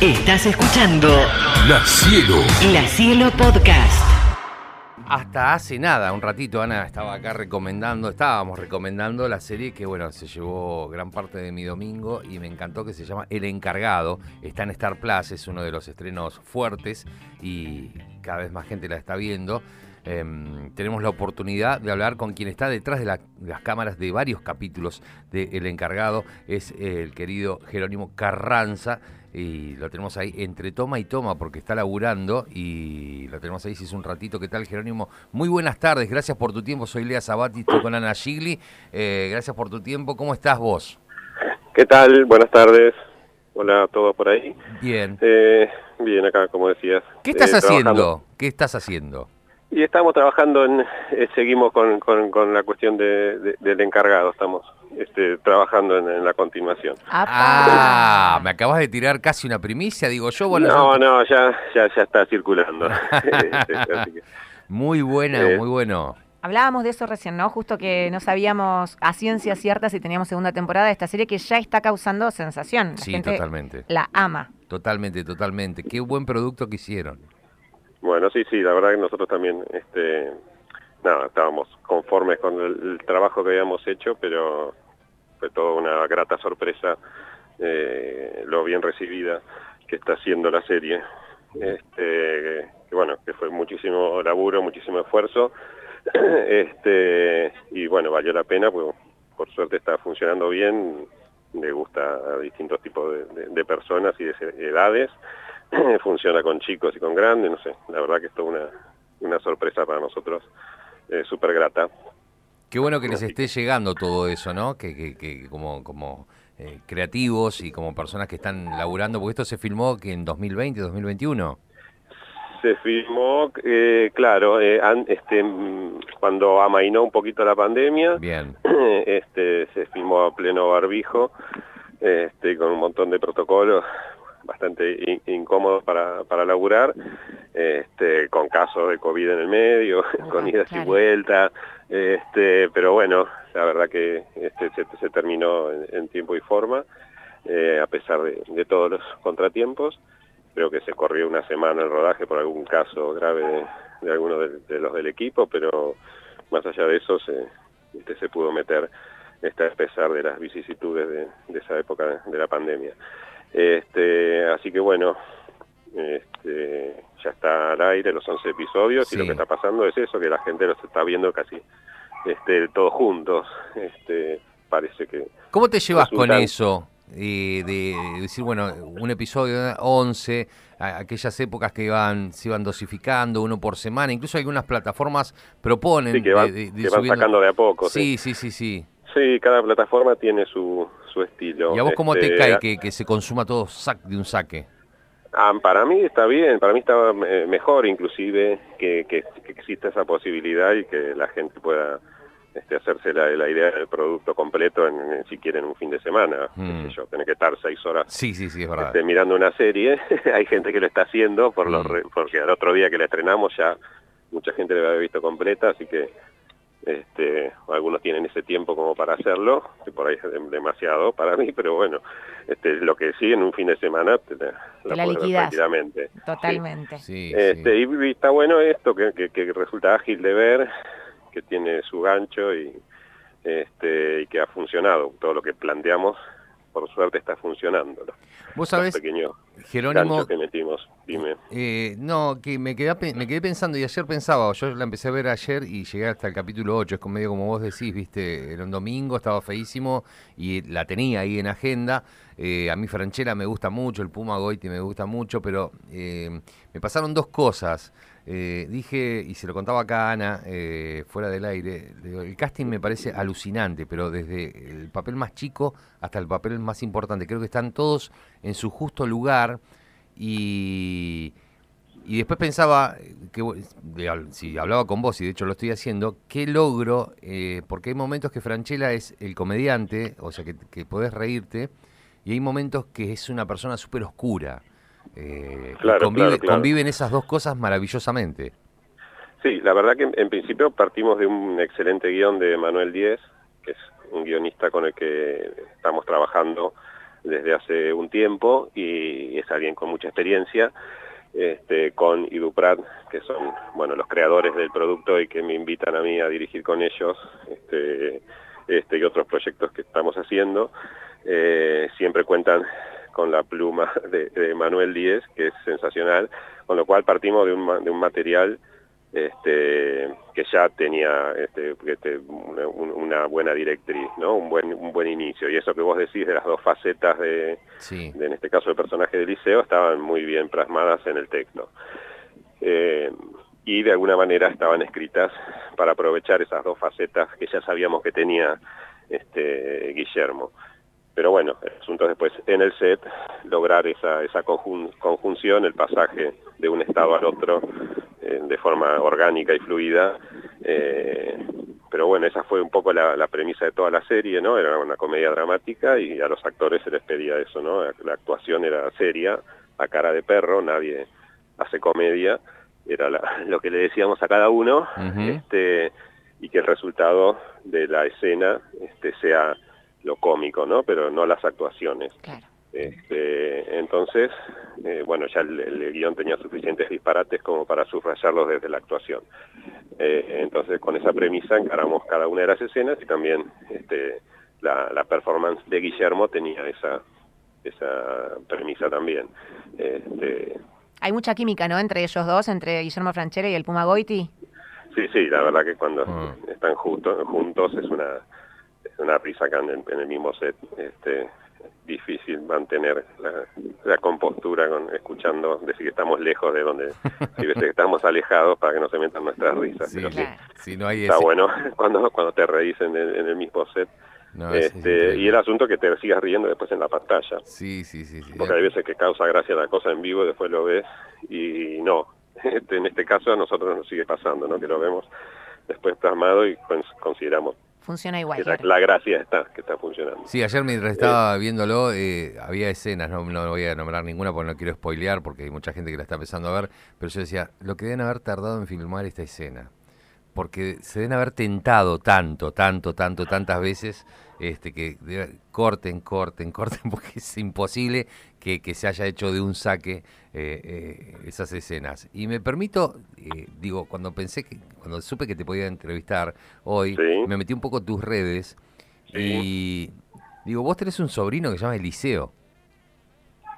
Estás escuchando La Cielo. La Cielo Podcast. Hasta hace nada, un ratito, Ana estaba acá recomendando, estábamos recomendando la serie que, bueno, se llevó gran parte de mi domingo y me encantó que se llama El Encargado. Está en Star Plus, es uno de los estrenos fuertes y cada vez más gente la está viendo. Em, tenemos la oportunidad de hablar con quien está detrás de, la- de las cámaras de varios capítulos de El Encargado, es el querido Jerónimo Carranza, y lo tenemos ahí entre toma y toma porque está laburando y lo tenemos ahí si es un ratito. ¿Qué tal, Jerónimo? Muy buenas tardes, gracias por tu tiempo. Soy Lea Sabati, estoy con Ana Gigli. Eh, gracias por tu tiempo. ¿Cómo estás vos? ¿Qué tal? Buenas tardes. Hola a todos por ahí. Bien. Eh, bien, acá, como decías. ¿Qué estás eh, haciendo? ¿Qué estás haciendo? Y estamos trabajando en, eh, seguimos con, con, con la cuestión de, de- del encargado, estamos este, trabajando en, en la continuación. Ah, me acabas de tirar casi una primicia, digo yo. Bueno, no, no, ya, ya, ya está circulando. Este, así que, Muy buena, Eh, muy bueno. Hablábamos de eso recién, ¿no? Justo que no sabíamos a ciencia cierta si teníamos segunda temporada de esta serie que ya está causando sensación. La Sí, gente totalmente. La ama. Totalmente, totalmente. Qué buen producto que hicieron. Bueno, sí, sí, la verdad que nosotros también, este, nada, estábamos conformes con el, trabajo que habíamos hecho, pero fue toda una grata sorpresa eh, lo bien recibida que está haciendo la serie. Este, que bueno, que fue muchísimo laburo, muchísimo esfuerzo, este, y bueno, valió la pena, pues por suerte está funcionando bien, le gusta a distintos tipos de personas y de edades, funciona con chicos y con grandes, no sé, la verdad que esto es una, una sorpresa para nosotros, eh, súper grata. Qué bueno que les esté llegando todo eso, ¿no? Que, que, que como, como eh, creativos y como personas que están laburando, porque esto se filmó que en 2020, 2021. Se filmó, eh, claro, eh, an- este, mm, cuando amainó un poquito la pandemia, Bien. este, se filmó a pleno barbijo, este, con un montón de protocolos bastante in- incómodos para, para laburar, este, con casos de COVID en el medio, con idas claro. y vueltas, este, pero bueno, la verdad que este, se, se terminó en, en tiempo y forma, eh, a pesar de, de todos los contratiempos. Creo que se corrió una semana el rodaje por algún caso grave de, de alguno de, de los del equipo, pero más allá de eso se, este, se pudo meter este, a pesar de las vicisitudes de, de esa época de la pandemia. Este, así que bueno, este, ya está al aire los 11 episodios Sí. y lo que está pasando es eso, que la gente los está viendo casi este, todos juntos. Este, parece que ¿Cómo te llevas con eso? eh, de decir, bueno, un episodio 11, a- aquellas épocas que iban, se iban dosificando uno por semana, incluso algunas plataformas proponen Sí, que van, de- de- de que van subiendo- sacando de a poco. Sí, sí, sí, sí. Sí, cada plataforma tiene su, su estilo. ¿Y a vos cómo te Este, cae que, que se consuma todo sac- de un saque? ah, para mí está bien, para mí está eh, mejor inclusive que, que, que exista esa posibilidad y que la gente pueda este, hacerse la, la idea del producto completo en, en- si quieren un fin de semana. Mm. yo, tener que estar seis horas Sí, sí, sí, es verdad. este, mirando una serie. Hay gente que lo está haciendo por los Mm. re- porque al otro día que la estrenamos ya mucha gente la había visto completa, así que este, algunos tienen ese tiempo como para hacerlo, que por ahí es dem- demasiado para mí, pero bueno, este, lo que sí en un fin de semana te la, Te la puedes ver liquidás. tranquilamente. Totalmente. Sí, Este, sí. y, y está bueno esto, que, que- que resulta ágil de ver, que tiene su gancho y, este, y que ha funcionado. Todo lo que planteamos, por suerte, está funcionando. Vos los sabés, pequeños Jerónimo, que metimos. Dime. Eh, no, que me quedé, me quedé pensando y ayer pensaba, yo la empecé a ver ayer y llegué hasta el capítulo 8, es como medio como vos decís, viste, era un domingo, estaba feísimo y la tenía ahí en agenda. Eh, a mí Franchella me gusta mucho, el Puma Goiti me gusta mucho, pero eh, me pasaron dos cosas. Eh, dije, y se lo contaba acá a Ana, fuera del aire, el casting me parece alucinante, pero desde el papel más chico hasta el papel más importante. Creo que están todos en su justo lugar y, y después pensaba, que si hablaba con vos, y de hecho lo estoy haciendo, qué logro, porque hay momentos que Franchella es el comediante, o sea, que, que podés reírte, y hay momentos que es una persona súper oscura. Eh, y Claro, convive- claro, claro. conviven esas dos cosas maravillosamente. Sí, la verdad que en, en principio partimos de un excelente guion de Manuel Díez, que es un guionista con el que estamos trabajando desde hace un tiempo y es alguien con mucha experiencia, este, con Iduprat, que son bueno los creadores del producto y que me invitan a mí a dirigir con ellos este, este y otros proyectos que estamos haciendo. Eh, siempre cuentan con la pluma de, Manuel Díez, que es sensacional, con lo cual partimos de un, de un material este, que ya tenía este, este una, buena directriz, ¿no? un, buen, un buen inicio. Y eso que vos decís de las dos facetas de, en este caso el personaje de Liceo, estaban muy bien plasmadas en el texto. Eh, y de alguna manera estaban escritas para aprovechar esas dos facetas que ya sabíamos que tenía este, Guillermo. Pero bueno, el asunto es después en el set lograr esa, esa conjunción, el pasaje de un estado al otro eh, de forma orgánica y fluida. Eh, pero bueno, esa fue un poco la, premisa de toda la serie, ¿no? Era una comedia dramática y a los actores se les pedía eso, ¿no? La actuación era seria, a cara de perro, nadie hace comedia, era lo que le decíamos a cada uno, este, y que el resultado de la escena este, sea lo cómico, ¿no? Pero no las actuaciones. Este, entonces, eh, bueno, ya el, guion tenía suficientes disparates como para subrayarlos desde la actuación. Eh, entonces, con esa premisa encaramos cada una de las escenas y también este, la, performance de Guillermo tenía esa, esa premisa también. Este, Hay mucha química, ¿no?, entre ellos dos, entre Guillermo Franchera y el Puma Goiti. Sí, sí, la verdad que cuando ah. están juntos, juntos es una una risa acá en el, mismo set. Este, difícil mantener la, compostura con escuchando decir que estamos lejos de donde veces que estamos alejados para que no se metan nuestras risas sí, no hay está bueno cuando cuando te reís en el, mismo set. Este, y el asunto que te sigas riendo después en la pantalla. Sí sí sí, porque hay veces que causa gracia la cosa en vivo y después lo ves y no. Este, en este caso a nosotros nos sigue pasando no que lo vemos después plasmado y consideramos funciona igual. La, gracia está, que está funcionando. Sí, ayer mientras estaba viéndolo, eh, había escenas, no, no voy a nombrar ninguna porque no quiero spoilear, porque hay mucha gente que la está empezando a ver, pero yo decía, lo que deben haber tardado en filmar esta escena, porque se deben haber tentado tanto, tanto, tanto, tantas veces, este, que corten, corten, corten, porque es imposible que, se haya hecho de un saque eh, eh, esas escenas. Y me permito, eh, digo, cuando pensé que, cuando supe que te podía entrevistar hoy, me metí un poco tus redes y digo, vos tenés un sobrino que se llama Eliseo.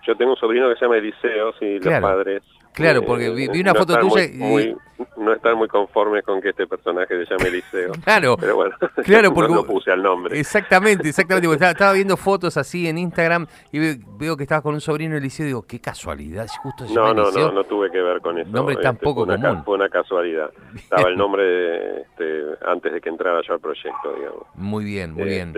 Yo tengo un sobrino que se llama Eliseo, sí, los padres Claro, porque vi, una foto tuya y... no estar muy conformes con que este personaje se llame Eliseo. Claro, pero bueno, claro porque no puse al nombre. Exactamente, exactamente. estaba, viendo fotos así en Instagram y veo, que estabas con un sobrino Eliseo y digo, qué casualidad, justo se No, no, no, no tuve que ver con eso. Nombre este, tampoco fue común. Fue una casualidad. Estaba el nombre este, antes de que entrara yo al proyecto, digamos. Muy bien, muy bien.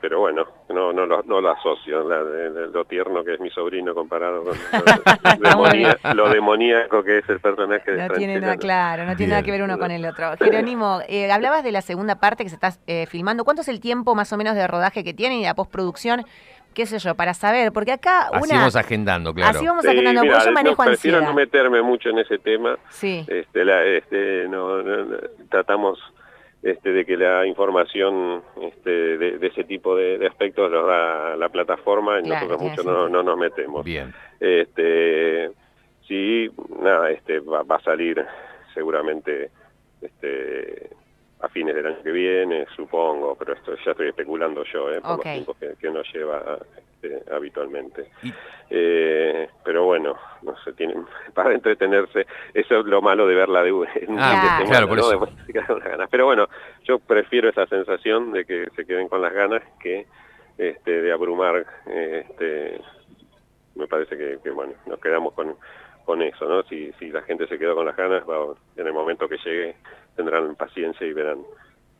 Pero bueno, no no lo, no lo asocio, lo tierno que es mi sobrino comparado con lo, demoníaco que es el personaje de No tiene nada claro, no tiene nada que ver uno con el otro. Jerónimo, eh, hablabas de la segunda parte que se está eh, filmando. ¿Cuánto es el tiempo más o menos de rodaje que tiene y la postproducción? qué sé yo, para saber, porque acá una... Así vamos agendando, claro. Así vamos agendando, porque yo manejo no, Prefiero no meterme mucho en ese tema. Sí. Este, este, no, tratamos este, de que la información este, de, ese tipo de, aspectos los da la plataforma y nosotros mucho no, no, nos metemos. Bien. Este, sí, nada, este, va, va a salir seguramente este, a fines del año que viene, supongo, pero esto ya estoy especulando yo, ¿eh? por los tiempos que, nos lleva este, habitualmente. Eh, pero bueno, no sé, tienen, para entretenerse, eso es lo malo de verla de, en ah, claro, por eso. ganas. Pero bueno, yo prefiero esa sensación de que se queden con las ganas que este, de abrumar, este, me parece que, que bueno, nos quedamos con con eso, ¿no? Si, si la gente se quedó con las ganas, va, en el momento que llegue tendrán paciencia y verán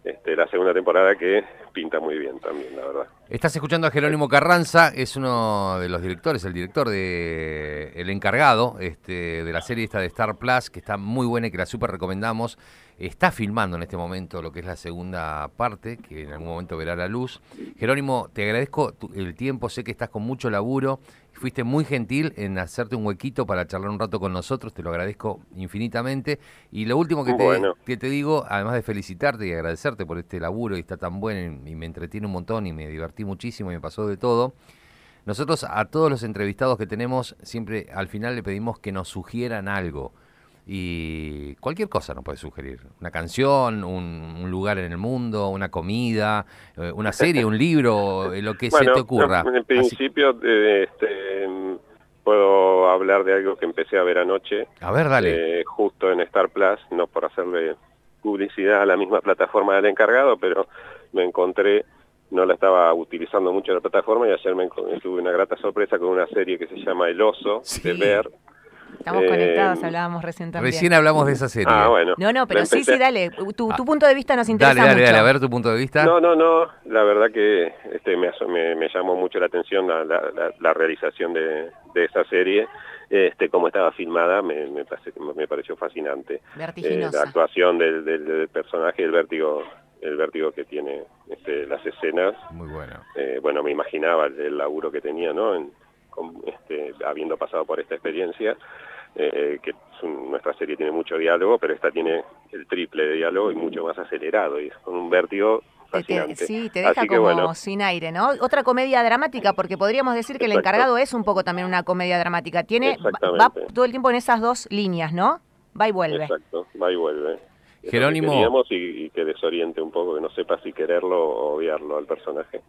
este, la segunda temporada que pinta muy bien también, la verdad. Estás escuchando a Jerónimo Carranza, es uno de los directores, el director de El Encargado, este, de la serie esta de Star Plus, que está muy buena y que la super recomendamos. Está filmando en este momento lo que es la segunda parte, que en algún momento verá la luz. Jerónimo, te agradezco el tiempo, sé que estás con mucho laburo Fuiste muy gentil en hacerte un huequito para charlar un rato con nosotros, te lo agradezco infinitamente. Y lo último que te, Bueno. que te digo, además de felicitarte y agradecerte por este laburo y está tan bueno y me entretiene un montón y me divertí muchísimo y me pasó de todo. Nosotros a todos los entrevistados que tenemos siempre al final le pedimos que nos sugieran algo. Y cualquier cosa nos puede sugerir. Una canción, un, un lugar en el mundo, una comida, eh, una serie, un libro, eh, lo que se te ocurra. En Así- principio, eh, este, puedo hablar de algo que empecé a ver anoche, a ver, dale. eh, justo en Star Plus, no por hacerle publicidad a la misma plataforma del encargado, pero me encontré, no la estaba utilizando mucho la plataforma y ayer me tuve una grata sorpresa con una serie que se llama El Oso, Sí. de ver. Estamos Eh, conectados, hablábamos recién también. Recién hablamos de esa serie. Ah, bueno. No, no, pero sí, sí, dale. Tu, Ah. tu punto de vista nos interesa dale, dale, mucho. dale, a ver tu punto de vista. No, no, no, la verdad que este, me, aso- me, me llamó mucho la atención la, la- la- la realización de, de esa serie, este, cómo estaba filmada, me, me, parece- me pareció fascinante. Eh, Vertiginosa. la actuación del, del- del personaje, el vértigo, el vértigo que tiene este, las escenas, Muy bueno. eh, bueno, me imaginaba el, el laburo que tenía, ¿no? En- con, este, habiendo pasado por esta experiencia, eh, que es un- nuestra serie tiene mucho diálogo, pero esta tiene el triple de diálogo y mucho más acelerado, y es con un vértigo te- sí, te deja Así como bueno, sin aire, ¿no? Otra comedia dramática, porque podríamos decir que el encargado es un poco también una comedia dramática. Tiene, va todo el tiempo en esas dos líneas, ¿no? Va y vuelve. exacto, va y vuelve. Es que Jerónimo. queríamos y, y que desoriente un poco, que no sepa si quererlo o odiarlo al personaje.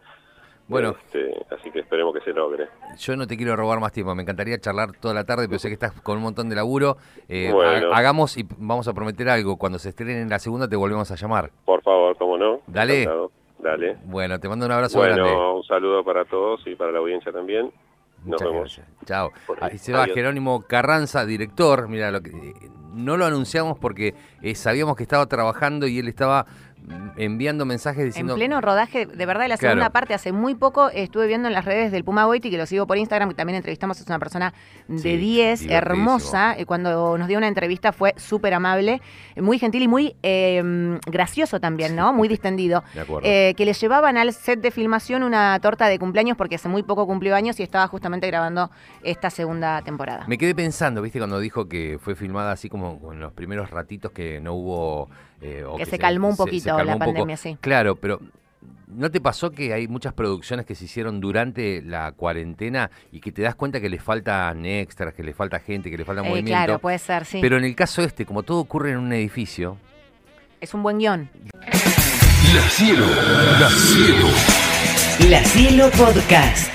Bueno, Este, así que esperemos que se logre. yo no te quiero robar más tiempo, me encantaría charlar toda la tarde, pero sé que estás con un montón de laburo. Eh, Bueno. ha- hagamos y vamos a prometer algo. Cuando se estrene en la segunda te volvemos a llamar. Por favor, cómo no. Dale. Encantado. Dale. Bueno, te mando un abrazo grande. Bueno, un saludo para todos y para la audiencia también. Nos Muchas vemos. gracias. Chao. Por- Ahí se va adiós. Jerónimo Carranza, director. Mira, lo que, eh, no lo anunciamos porque eh, sabíamos que estaba trabajando y él estaba enviando mensajes En diciendo... pleno rodaje, de verdad, de la segunda Claro. parte, hace muy poco estuve viendo en las redes del Puma Goiti, que lo sigo por Instagram, que también entrevistamos, es una persona de Sí, 10, divertidísimo. hermosa. eh, Cuando nos dio una entrevista fue súper amable, muy gentil y muy eh, gracioso también, ¿no? Muy distendido. De acuerdo. Eh, que le llevaban al set de filmación una torta de cumpleaños porque hace muy poco cumplió años y estaba justamente grabando esta segunda temporada. Me quedé pensando, viste, cuando dijo que fue filmada así como en los primeros ratitos que no hubo... eh, o Que se calmó un poquito calmó un poco. pandemia, sí. Claro, pero ¿no te pasó que hay muchas producciones que se hicieron durante la cuarentena y que te das cuenta que les faltan extras, que les falta gente, que les falta Eh, movimiento? claro, puede ser, sí. Pero en el caso este, como todo ocurre en un edificio, Es un buen guion. La cielo, la cielo. La Cielo Podcast.